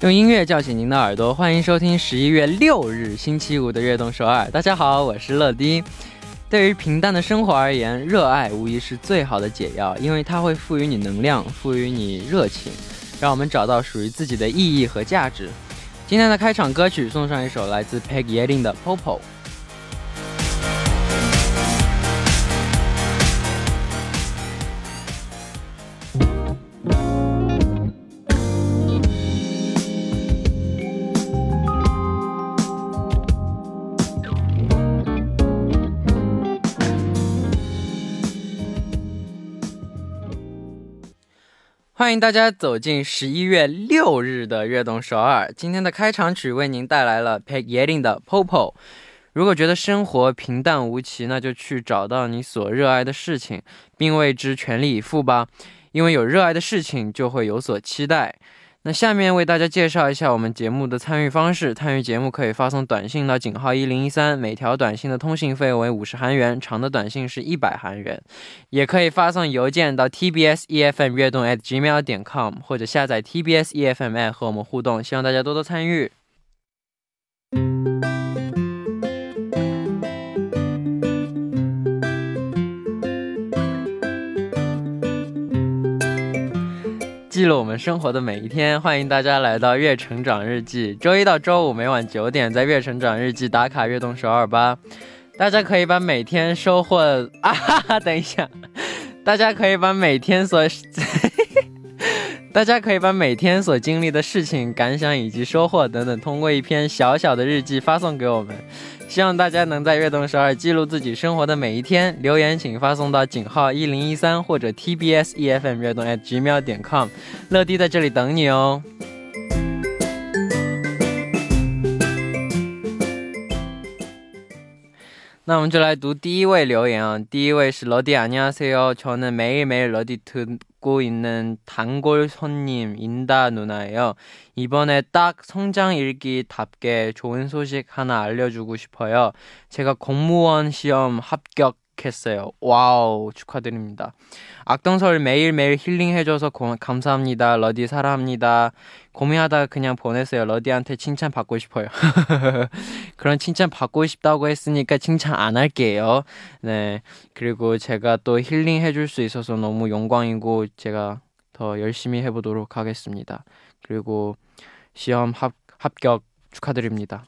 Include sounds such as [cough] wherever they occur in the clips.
用音乐叫醒您的耳朵，欢迎收听十一月六日星期五的《悦动首尔》。大家好，我是乐迪。对于平淡的生活而言，热爱无疑是最好的解药，因为它会赋予你能量，赋予你热情，让我们找到属于自己的意义和价值。今天的开场歌曲送上一首来自 Peg Yeling 的《Popo》。欢迎大家走进十一月六日的悦动首尔。今天的开场曲为您带来了 Peg Yeling 的 Popo。如果觉得生活平淡无奇，那就去找到你所热爱的事情，并为之全力以赴吧。因为有热爱的事情，就会有所期待。那下面为大家介绍一下我们节目的参与方式。参与节目可以发送短信到井号一零一三，每条短信的通信费为五十韩元，长的短信是一百韩元。也可以发送邮件到 tbs efm 悦动 at gmail 点 com，或者下载 tbsefm 和我们互动。希望大家多多参与。记录我们生活的每一天，欢迎大家来到《月成长日记》。周一到周五每晚九点，在《月成长日记》打卡月动首尔吧。大家可以把每天收获啊，哈哈，等一下，大家可以把每天所，大家可以把每天所经历的事情、感想以及收获等等，通过一篇小小的日记发送给我们。希望大家能在悦动十二记录自己生活的每一天。留言请发送到井号一零一三或者 TBS EFM 悦动 at gmail 点 com，乐迪在这里等你哦。 那我们就来读第一位留言啊，第一位是러디안녕하세요저는매일매일러디듣고있는단골손님인다누나예요이번에딱성장일기답게좋은소식하나알려주고싶어요제가공무원시험합격 했어요. 와우, 축하드립니다. 악동설 매일매일 힐링해줘서 고, 감사합니다. 러디 사랑합니다. 고민하다가 그냥 보냈어요. 러디한테 칭찬 받고 싶어요. [laughs] 그런 칭찬 받고 싶다고 했으니까 칭찬 안 할게요. 네. 그리고 제가 또 힐링해줄 수 있어서 너무 영광이고 제가 더 열심히 해보도록 하겠습니다. 그리고 시험 합, 합격 축하드립니다.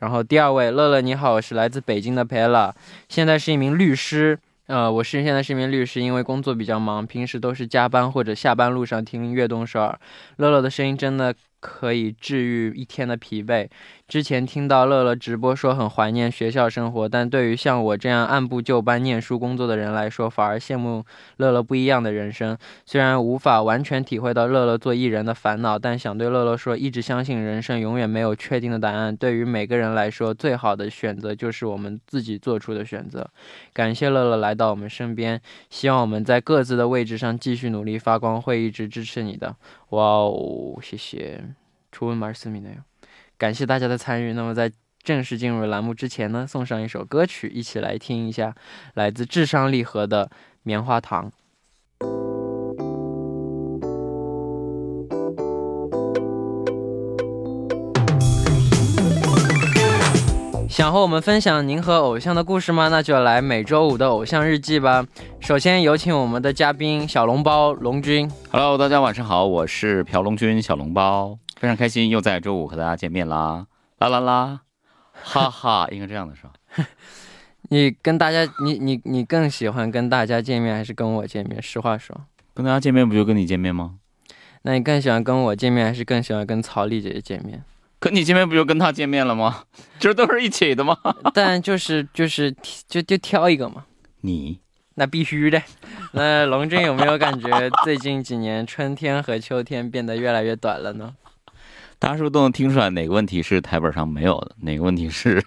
然后第二位乐乐你好，我是来自北京的佩拉现在是一名律师。呃，我是现在是一名律师，因为工作比较忙，平时都是加班或者下班路上听悦动首尔。乐乐的声音真的。可以治愈一天的疲惫。之前听到乐乐直播说很怀念学校生活，但对于像我这样按部就班念书工作的人来说，反而羡慕乐乐不一样的人生。虽然无法完全体会到乐乐做艺人的烦恼，但想对乐乐说，一直相信人生永远没有确定的答案。对于每个人来说，最好的选择就是我们自己做出的选择。感谢乐乐来到我们身边，希望我们在各自的位置上继续努力发光，会一直支持你的。哇哦，谢谢。初温马斯米内，感谢大家的参与。那么在正式进入栏目之前呢，送上一首歌曲，一起来听一下，来自智商励合的《棉花糖》。想和我们分享您和偶像的故事吗？那就来每周五的偶像日记吧。首先有请我们的嘉宾小笼包龙君。Hello，大家晚上好，我是朴龙君小笼包。非常开心，又在周五和大家见面啦！啦啦啦，哈哈，[laughs] 应该这样的是吧？你跟大家，你你你更喜欢跟大家见面，还是跟我见面？实话说，跟大家见面不就跟你见面吗？那你更喜欢跟我见面，还是更喜欢跟曹丽姐姐见面？跟你见面不就跟他见面了吗？[laughs] 这都是一起的吗？[laughs] 但就是就是就就挑一个嘛。你那必须的。[laughs] 那龙俊有没有感觉最近几年春天和秋天变得越来越短了呢？大家是不是都能听出来哪个问题是台本上没有的，哪个问题是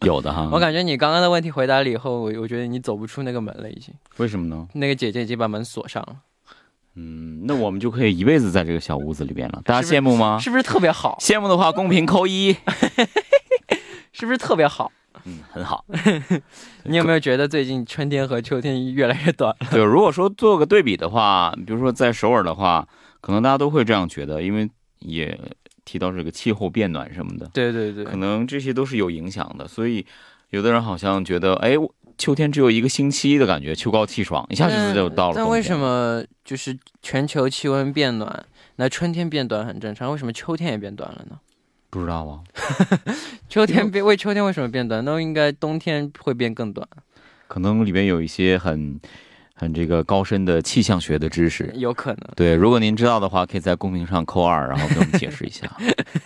有的哈？我感觉你刚刚的问题回答了以后，我我觉得你走不出那个门了，已经。为什么呢？那个姐姐已经把门锁上了。嗯，那我们就可以一辈子在这个小屋子里边了。大家羡慕吗？是不是特别好？羡慕的话，公屏扣一。[laughs] 是不是特别好？嗯，很好。[laughs] 你有没有觉得最近春天和秋天越来越短了？对，如果说做个对比的话，比如说在首尔的话，可能大家都会这样觉得，因为。也提到这个气候变暖什么的，对对对可，能这些都是有影响的。所以有的人好像觉得，哎，我秋天只有一个星期的感觉，秋高气爽，一下子就到了。那为什？么就是全球气温变暖，那春天变短很正常，为什么秋天也变短了呢？不知道啊。[laughs] 秋天变为秋天为什么变短？那应该冬天会变更短，可能里面有一些很很这个高深的气象学的知识。有可能。对，如果您知道的话，可以在公屏上扣二，然后给我们解释一下。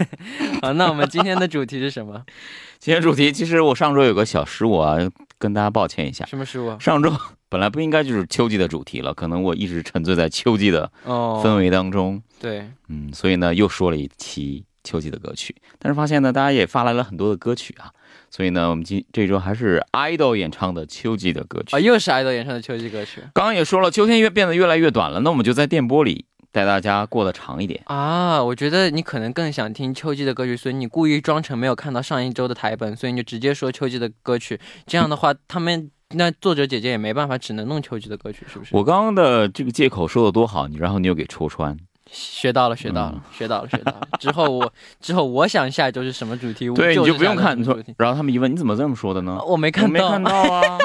[laughs] 好，那我们今天的主题是什么？[laughs] 今天主题其实我上周有个小失误啊，跟大家抱歉一下。什么食物？上周 [laughs] 本来不应该就是秋季的主题了，可能我一直沉醉在秋季的哦，氛围当中，对，嗯，所以呢又说了一期秋季的歌曲。但是发现呢，大家也发来了很多的歌曲啊，所以呢，我们今这周还是 idol 演唱的秋季的歌曲。啊，又是 idol 演唱的秋季歌曲刚刚也说了，秋天越变得越来越短了，那我们就在电波里带大家过得长一点。啊！我觉得你可能更想听秋季的歌曲，所以你故意装成没有看到上一周的台本，所以你就直接说秋季的歌曲。这样的话，他们那作者姐姐也没办法，只能弄秋季的歌曲，是不是？我刚刚的这个借口说的多好，你然后你又给戳穿。学到了，学到了，嗯 [laughs] 学到了，学到了。之后我之后我想下一周是什么主题，对，你就就不用看，主题。，然后他们一问你怎么这么说的呢？我没看到，我没看到啊，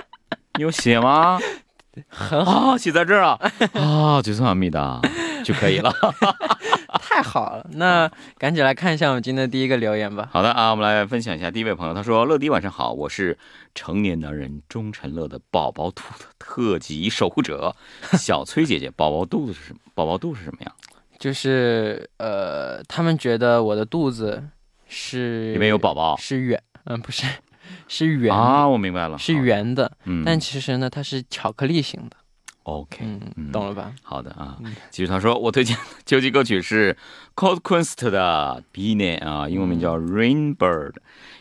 [laughs] 你有写吗？很好，啊，写在这儿啊 [laughs] 啊，就算密的就可以了。[laughs] 太好了。那赶紧来看一下我们今天的第一个留言吧。好的啊，我们来分享一下第一位朋友，他说：“乐迪晚上好，我是成年男人钟晨乐的宝宝兔的特级守护者小崔姐姐。宝宝肚子是什么？宝宝肚是什么样？就是呃，他们觉得我的肚子是里面有宝宝是圆，嗯、不是，[laughs] 是圆，啊，我明白了，是，圆的。嗯，但其实呢，它是巧克力型的。OK，懂了吧？好的啊嗯。其实他说我推荐的秋季歌曲是 Cold Quest 的 b i n e 啊，英文名叫 Rainbird。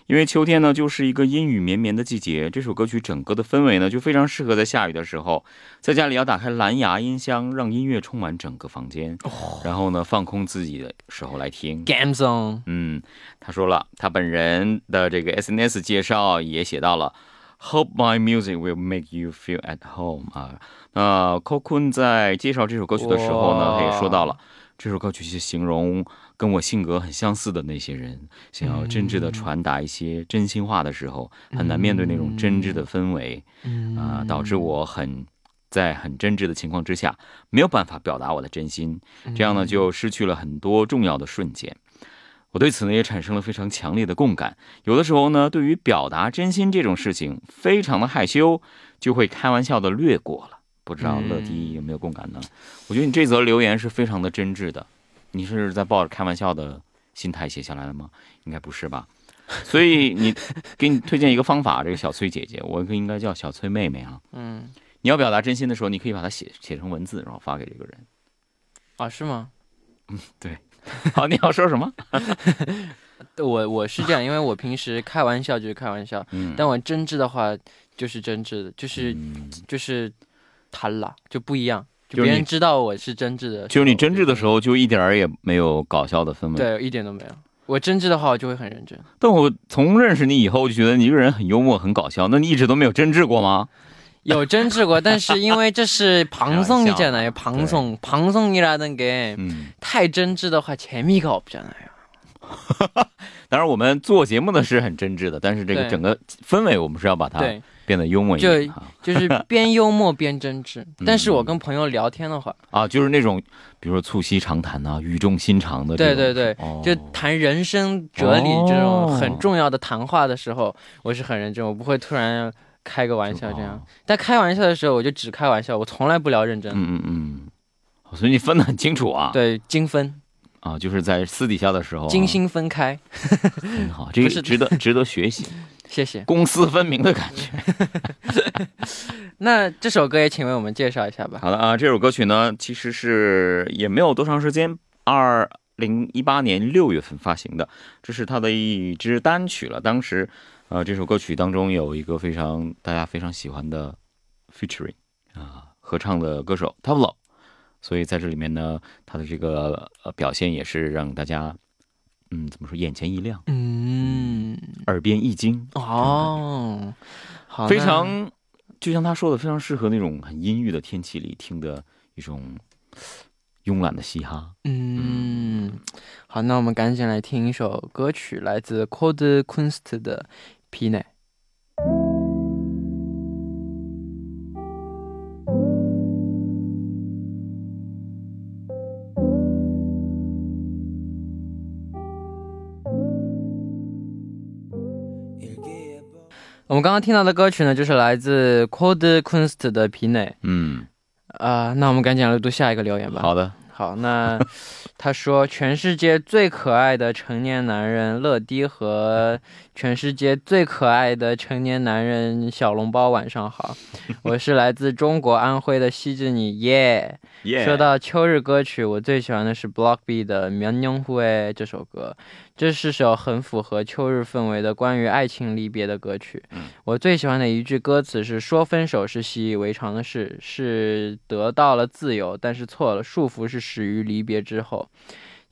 因为秋天呢就是一个阴雨绵绵的季节，这首歌曲整个的氛围呢就非常适合在下雨的时候，在家里要打开蓝牙音箱，让音乐充满整个房间，然后呢放空自己的时候来听。Game Zone，嗯，他说了，他本人的这个 SNS 介绍也写到了，Hope my music will make you feel at home 啊。那 Cocoon 在介绍这首歌曲的时候呢，也说到了，这首歌曲是形容跟我性格很相似的那些人，想要真挚的传达一些真心话的时候，很难面对那种真挚的氛围嗯啊、导致我很。在很真挚的情况之下，没有办法表达我的真心，这样呢就失去了很多重要的瞬间。我对此呢也产生了非常强烈的共感。有的时候呢，对于表达真心这种事情，非常的害羞，就会开玩笑的略过了。不知道乐迪有没有共感呢？我觉得你这则留言是非常的真挚的。你是在抱着开玩笑的心态写下来的吗？应该不是吧？所以你给你推荐一个方法，这个小崔姐姐，我应该叫小崔妹妹啊。嗯你要表达真心的时候，你可以把它写写成文字，然后发给这个人。啊是吗？嗯，对 [laughs] 好，你要说什么？[laughs] 我我是这样，因为我平时开玩笑就是开玩笑，嗯，但我真挚的话就是真挚的，就是嗯就是谈了就不一样，就就是别人你知道我是真挚的，就是你真挚的时候，就一点儿也没有搞笑的氛围。，对，一点都没有。我真挚的话，我就会很认真。但我从认识你以后，我就觉得你这个人很幽默、很搞笑。那你一直都没有真挚过吗？有真挚过，但是因为这是방송이잖아요。 [laughs] 开玩 방송방송이라는게 嗯，太真挚的话，재미가없잖아요。 当然我们做节目的是很真挚的，但是这个对整个氛围，我们是要把它对， 变得幽默一点就 [laughs] 就是边幽默边真挚。嗯但是我跟朋友聊天的话，啊，就是那种比如说促膝长谈呐、语重心长的。对对对，哦就谈人生哲理这种哦很重要的谈话的时候，我是很认真，我不会突然开个玩笑这样哦。但开玩笑的时候，我就只开玩笑，我从来不聊认真。嗯嗯嗯，所以你分得很清楚啊。对，精分，啊，就是在私底下的时候、啊，精心分开。很好，这个 [laughs] 是值得值得学习，谢谢。公私分明的感觉。[laughs] 那这首歌也请为我们介绍一下吧。好的啊，这首歌曲呢，其实是也没有多长时间，二零一八年六月份发行的，这是他的一支单曲了。当时，呃，这首歌曲当中有一个非常大家非常喜欢的 featuring 啊、合唱的歌手 Tablo，所以在这里面呢，他的这个呃表现也是让大家，嗯，怎么说，眼前一亮，嗯，耳边一惊，哦，好，非常，就像他说的，非常适合那种很阴郁的天气里听的一种慵懒的嘻哈。嗯，好，那我们赶紧来听一首歌曲，来自 Cold Kunst 的《皮内》。们刚刚听到的歌曲呢，就是来自 Cold Kunst 的《皮内》。嗯，啊、那我们赶紧来读下一个留言吧。好的，好，那他说，全世界最可爱的成年男人乐迪和全世界最可爱的成年男人小笼包，晚上好，[laughs] 我是来自中国安徽的西子你，耶、耶。说到秋日歌曲，我最喜欢的是 Block B 的《绵牛户诶》这首歌，这是首很符合秋日氛围的关于爱情离别的歌曲。嗯我最喜欢的一句歌词是：“说分手是习以为常的事，是得到了自由，但是错了，束缚是始于离别之后。”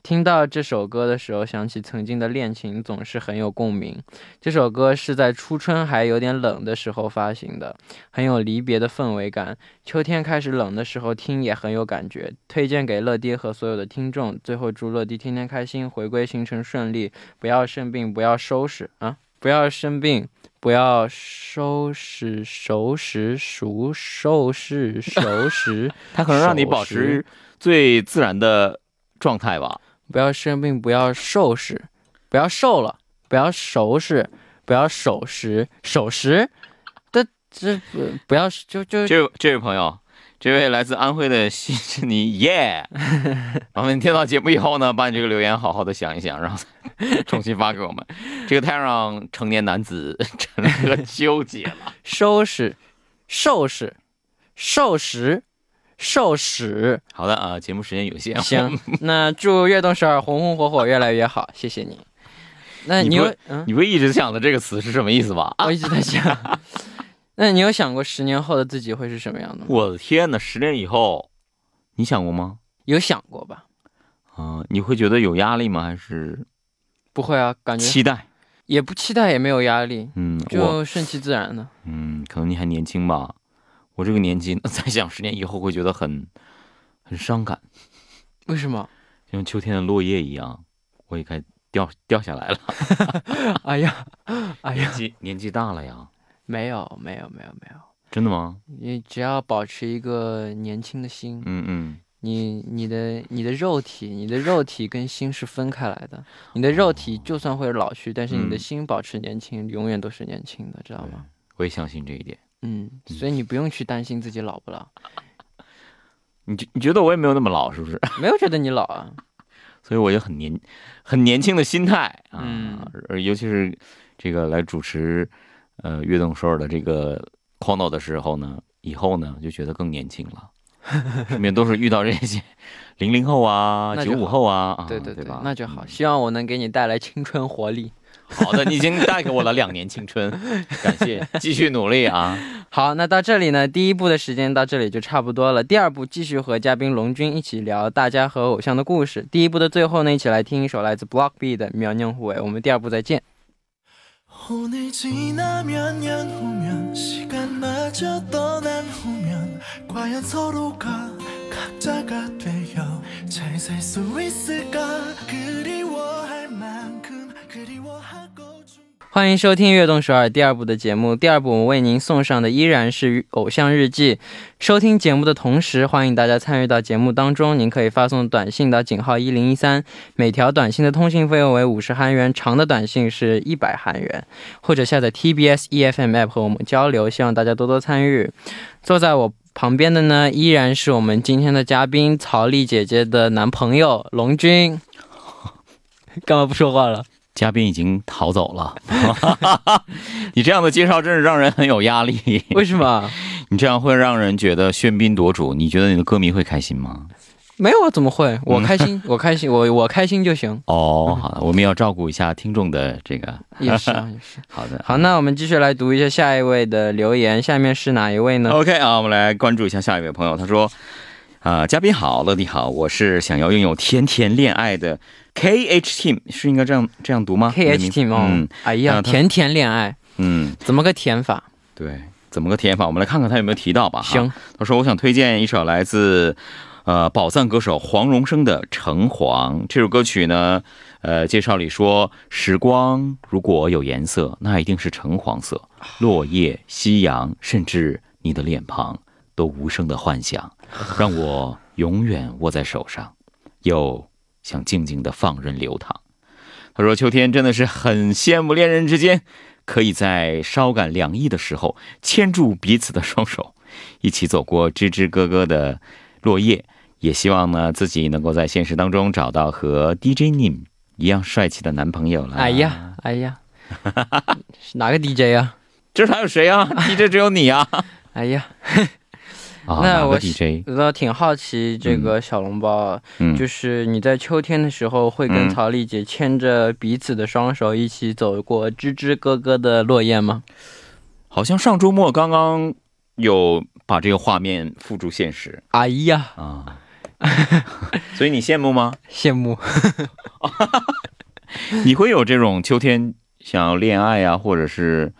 听到这首歌的时候，想起曾经的恋情，总是很有共鸣。这首歌是在初春还有点冷的时候发行的，很有离别的氛围感。秋天开始冷的时候听也很有感觉，推荐给乐迪和所有的听众。最后祝乐迪天天开心，回归行程顺利，不要生病，不要收拾啊，不要生病，不要收拾熟食熟收拾熟食，它 [laughs] 可能让你保持最自然的状态吧。不要生病，不要瘦食，不要瘦了，不要熟食，不要守时守时，这这不不要就就这位这位朋友，这位来自安徽的西之尼，耶！我们听到节目以后呢，把你这个留言好好的想一想，然后重新发给我们。这个太让成年男子成了个纠结了。[laughs] 收拾收拾收拾收拾。好的啊，节目时间有限，行，[laughs] 那祝悦动十二红红火火越来越好，谢谢你。那你不你会一直想的这个词是什么意思吧？啊我一直在想，[laughs] 那你有想过十年后的自己会是什么样的吗？我的天呐，十年以后，你想过吗？有想过吧？啊、你会觉得有压力吗？还是不会啊，感觉期待？也不期待，也没有压力，嗯，就顺其自然的。嗯，可能你还年轻吧。我这个年纪再想十年以后，会觉得很很伤感，为什么？就像秋天的落叶一样，我也该掉掉下来了。[laughs] [laughs] 哎呀，哎呀年，纪年纪大了呀，没有，没有，没有，没有。真的吗？你只要保持一个年轻的心，嗯嗯，你你的你的肉体，你的肉体跟心是分开来的。你的肉体就算会老去，但是你的嗯心保持年轻，永远都是年轻的，知道吗？我也相信这一点。嗯，所以你不用去担心自己老不老，你觉你觉得我也没有那么老，是不是？[laughs] 没有觉得你老啊。所以我就很年很年轻的心态啊，嗯而尤其是这个来主持呃悦动首尔的这个 Kono 的时候呢，以后呢就觉得更年轻了，[laughs] 身边都是遇到这些零零后啊、九五后啊，啊对对对吧？那就好。嗯希望我能给你带来青春活力。好的，你已经带给我了两年青春，[laughs] 感谢，继续努力啊！好，那到这里呢，第一部的时间到这里就差不多了。第二部继续和嘉宾龙君一起聊大家和偶像的故事。第一部的最后呢，一起来听一首来自 Block B 的《苗娘虎尾》。我们第二部再见。 오늘 지나면 년 후면 시간마저 떠난 후면 과연 서로가 각자가 되어 잘 살 수 있을까 그리워할 만큼 그리워하고 중 欢迎收听《悦动首尔》第二部的节目。第二部我们为您送上的依然是《偶像日记》。收听节目的同时，欢迎大家参与到节目当中。您可以发送短信到井号一零一三，每条短信的通信费用为五十韩元，长的短信是一百韩元。或者下载 TBS EFM app 和我们交流，希望大家多多参与。坐在我旁边的呢，依然是我们今天的嘉宾曹丽姐姐的男朋友龙君。干嘛不说话了？嘉宾已经逃走了，[laughs] 你这样的介绍真是让人很有压力。为什么？[laughs] 你这样会让人觉得喧宾夺主，你觉得你的歌迷会开心吗？没有啊，怎么会？[laughs] 我开心，我开心，我我开心就行。哦，好的，我们要照顾一下听众的这个。也是啊，也是。好的，好，那我们继续来读一下下一位的留言。下面是哪一位呢？OK 啊，我们来关注一下下一位朋友，他说：“啊、嘉宾好，乐迪好，我是想要拥有甜甜恋爱的 KH Team，是应该这样这样读吗？K H Team 哦，嗯。哎呀，甜甜恋爱，嗯，怎么个甜法？对，怎么个甜法？我们来看看他有没有提到吧。行，他说我想推荐一首来自呃，宝藏歌手黄荣生的《橙黄》这首歌曲呢，呃，介绍里说，时光如果有颜色，那一定是橙黄色，落叶、夕阳，甚至你的脸庞，都无声的幻想，让我永远握在手上，又想静静的放任流淌。他说，秋天真的是很羡慕恋人之间，可以在稍感凉意的时候，牵住彼此的双手，一起走过枝枝咯咯的落叶。也希望呢，自己能够在现实当中找到和 DJ Nim 一样帅气的男朋友了。哎呀，哎呀，[laughs] 哪个 DJ 啊？这还有谁啊？DJ 只有你啊！哎呀，啊，那我？我倒挺好奇这个小笼包，嗯，就是你在秋天的时候会跟嗯曹丽姐牵着彼此的双手一起走过吱吱咯咯的落叶吗？好像上周末刚刚有把这个画面付诸现实哎呀，啊。所以你羡慕吗？[laughs] 羡慕。[laughs] 你会有这种秋天想要恋爱啊，或者是，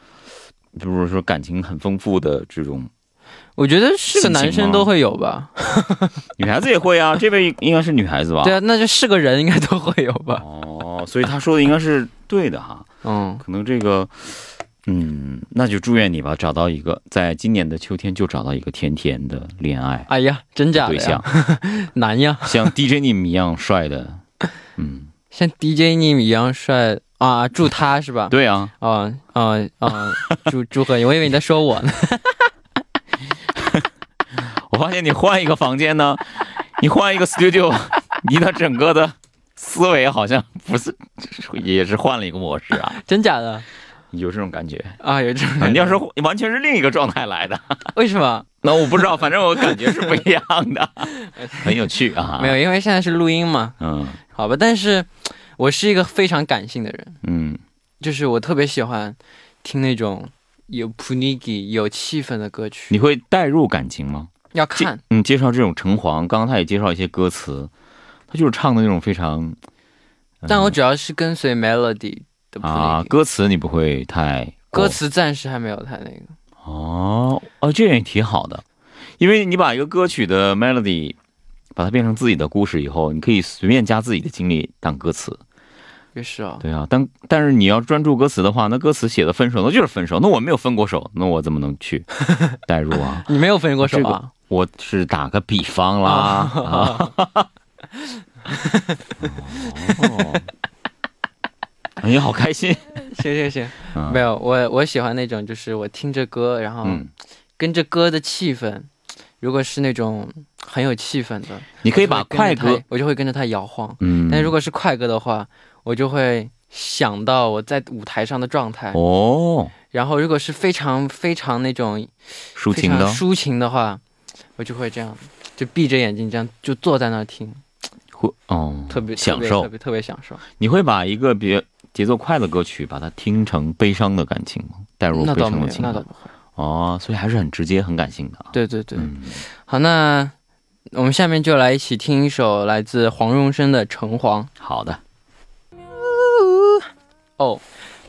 比如说感情很丰富的这种，我觉得是个男生都会有吧？[laughs] 女孩子也会啊。[laughs] 这位应该是女孩子吧？对啊，那就是个人应该都会有吧？哦，所以他说的应该是对的哈。嗯，可能这个，嗯，那就祝愿你吧，找到一个在今年的秋天就找到一个甜甜的恋爱哎呀，真假的对象呀？，[laughs] 难呀，像 DJ 你们一样帅的。嗯，像 DJ 你一样帅啊！祝他是吧？对啊，啊啊啊！祝祝贺你，我以为你在说我呢。我发现你换一个房间呢，你换一个 studio，你的整个的思维好像不是，也是换了一个模式啊，真假的有这种感觉。啊？有这种啊感觉？你要是完全是另一个状态来的，为什么？那我不知道，反正我感觉是不一样的，[laughs] 很有趣啊。没有，，因为现在是录音嘛，嗯好吧。但是我是一个非常感性的人，嗯，就是我特别喜欢听那种有 punigi 有气氛的歌曲。你会带入感情吗？介要看，嗯，介绍这种橙黄，刚刚他也介绍一些歌词，他就是唱的那种非常，嗯但我主要是跟随 melody 的啊，歌词你不会太歌词暂时还没有太那个。哦哦，这也挺好的，因为你把一个歌曲的 melody 把它变成自己的故事以后，你可以随便加自己的经历当歌词。也是啊，对啊，但但是你要专注歌词的话，那歌词写的分手，那就是分手。那我没有分过手，那我怎么能去 [laughs] 代入啊？[laughs] 你没有分过手这啊？我是打个比方啦。啊哦，哎呀，好开心。行行行，嗯没有，我我喜欢那种，就是我听着歌，然后嗯，跟着歌的气氛，如果是那种很有气氛的，你可以把快歌，，我就会跟着它摇晃。嗯，但如果是快歌的话，我就会想到我在舞台上的状态。哦，然后如果是非常非常那种抒情的抒情的话，我就会这样，就闭着眼睛这样就坐在那儿听，[tsk] 会哦，特别享受特别特别享受。你会把一个比较节奏快的歌曲，把它听成悲伤的感情吗？带入悲伤的情感那倒不会。哦，所以还是很直接、很感性的啊。对对对，嗯，好，那我们下面就来一起听一首来自黄荣生的《城隍》好的，哦。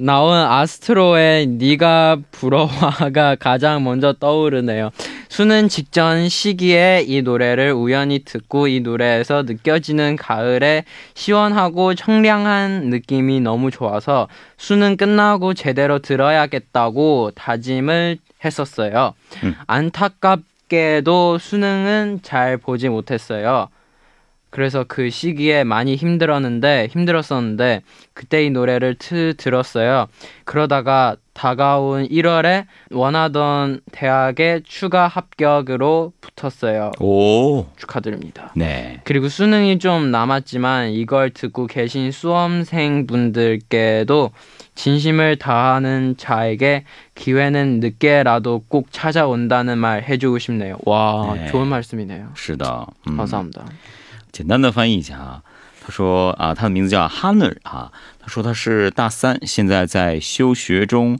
나온 아스트로의 네가 부러워가 가장 먼저 떠오르네요. 수능 직전 시기에 이 노래를 우연히 듣고 이 노래에서 느껴지는 가을의 시원하고 청량한 느낌이 너무 좋아서 수능 끝나고 제대로 들어야겠다고 다짐을 했었어요. 음. 안타깝게도 수능은 잘 보지 못했어요. 그래서 그 시기에 많이 힘들었는데 힘들었었는데 그때 이 노래를 트, 들었어요. 그러다가 다가온 1월에 원하던 대학에 추가 합격으로 붙었어요. 오 축하드립니다. 네. 그리고 수능이 좀 남았지만 이걸 듣고 계신 수험생분들께도 진심을 다하는 자에게 기회는 늦게라도 꼭 찾아온다는 말 해주고 싶네요. 와 네. 좋은 말씀이네요. 是的, 음. 감사합니다. 简单的翻译一下啊。他说啊，他的名字叫 Hanner 啊。他说他是大三，现在在休学中。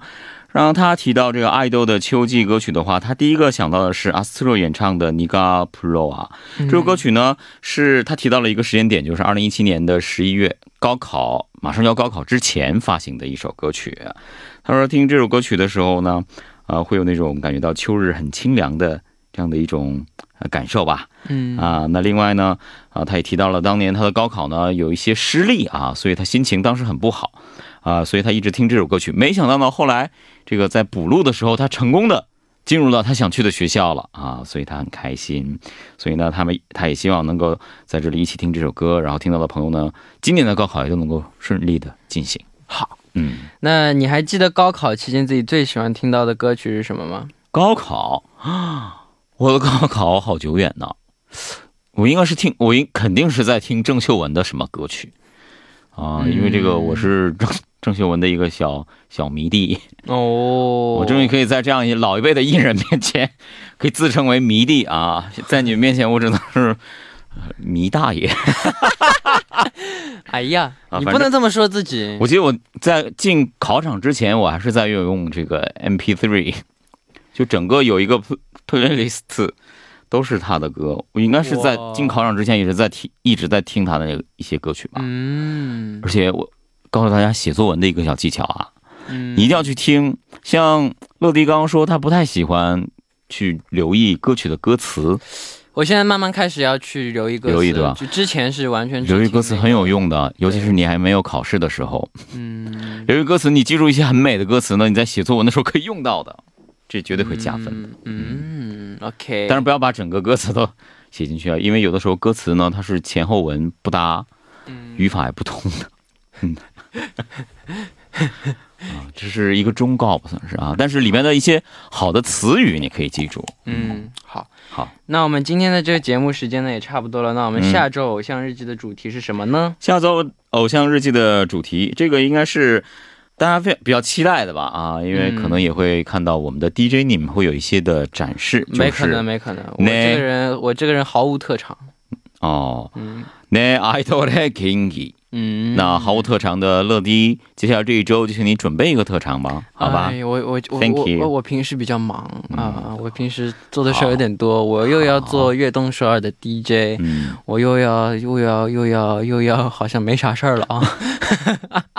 让他提到这个爱豆的秋季歌曲的话，他第一个想到的是阿斯特洛演唱的《尼嘎普罗》啊。这首歌曲呢，是他提到了一个时间点，就是二零一七年的十一月，高考马上要高考之前发行的一首歌曲。他说听这首歌曲的时候呢，呃，会有那种感觉到秋日很清凉的这样的一种感受吧。嗯啊，那另外呢，啊，他也提到了当年他的高考呢有一些失利啊，所以他心情当时很不好啊，所以他一直听这首歌曲。没想到呢，后来这个在补录的时候，他成功的进入到他想去的学校了啊，所以他很开心。所以呢，他们他也希望能够在这里一起听这首歌，然后听到的朋友呢，今年的高考也都能够顺利的进行。好，嗯，那你还记得高考期间自己最喜欢听到的歌曲是什么吗？高考啊，我的高考好久远呢。我应该是听，我应肯定是在听郑秀文的什么歌曲啊？因为这个我是郑郑秀文的一个小小迷弟，哦，我终于可以在这样一老一辈的艺人面前，[laughs] 可以自称为迷弟啊！在你们面前，我只能是呃迷大爷。[laughs] 哎呀，你不能这么说自己。我记得我在进考场之前，我还是在用这个 MP3，就整个有一个 playlist 都是他的歌。我应该是在进考场之前也是在听，一直在听他的那一些歌曲吧。嗯而且我告诉大家写作文的一个小技巧啊，嗯你一定要去听。像乐迪刚刚说，他不太喜欢去留意歌曲的歌词，我现在慢慢开始要去留意歌词，留意对吧就之前是完全留意歌词很有。用的，尤其是你还没有考试的时候。嗯，留意歌词，你记住一些很美的歌词呢，你在写作文的时候可以用到的，这绝对会加分的。嗯嗯，OK。但是不要把整个歌词都写进去啊，因为有的时候歌词呢，它是前后文不搭，嗯语法也不通的。嗯，[laughs] 啊，这是一个忠告吧，算是啊。但是里面的一些好的词语你可以记住。嗯，好。好，那我们今天的这个节目时间呢也差不多了，那我们嗯下周偶像日记的主题是什么呢？下周偶像日记的主题，这个应该是大家非比较期待的吧啊因为可能也会看到我们的 dj 你们会有一些的展示没可能没可能。我这个人我这个人毫无特长。哦。嗯。那 kinky 嗯。那毫无特长的乐迪接下来这一周就请你准备一个特长吧好吧？我我我我平时比较忙啊我平时做的事儿有点多我又要做悦动首尔的 dj 我又要又要又要又要好像没啥事儿了啊。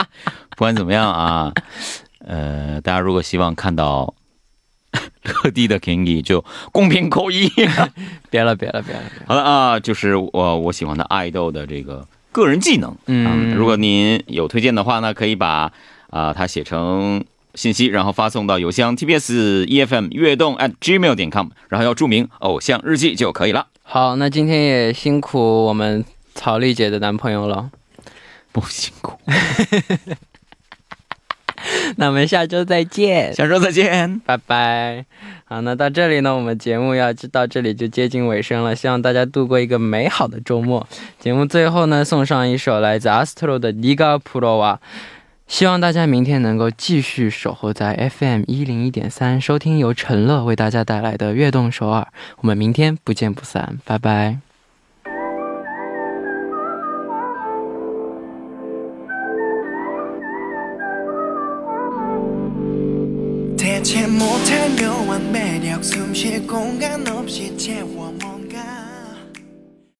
[laughs] 不管怎么样啊，[laughs] 呃，大家如果希望看到 [laughs] 乐迪的 Kingy，就公屏扣一。[laughs] 别了别了别了，好了啊，就是我我喜欢的爱豆的这个个人技能。嗯如果您有推荐的话呢，可以把啊、它写成信息，然后发送到邮箱 tbs efm 悦动 at gmail 点 com，然后要注明偶像日记就可以了。好，那今天也辛苦我们曹丽姐的男朋友了，不辛苦，[laughs] 那我们下周再见。下周再见。拜拜。好，那到这里呢，我们节目要到这里就接近尾声了，希望大家度过一个美好的周末。节目最后呢，送上一首来自 Astro 的《尼嘎普罗瓦》，希望大家明天能够继续守候在 FM 一零一点三，收听由陈乐为大家带来的《悦动首尔》。我们明天不见不散，拜拜。 공간 없이 채워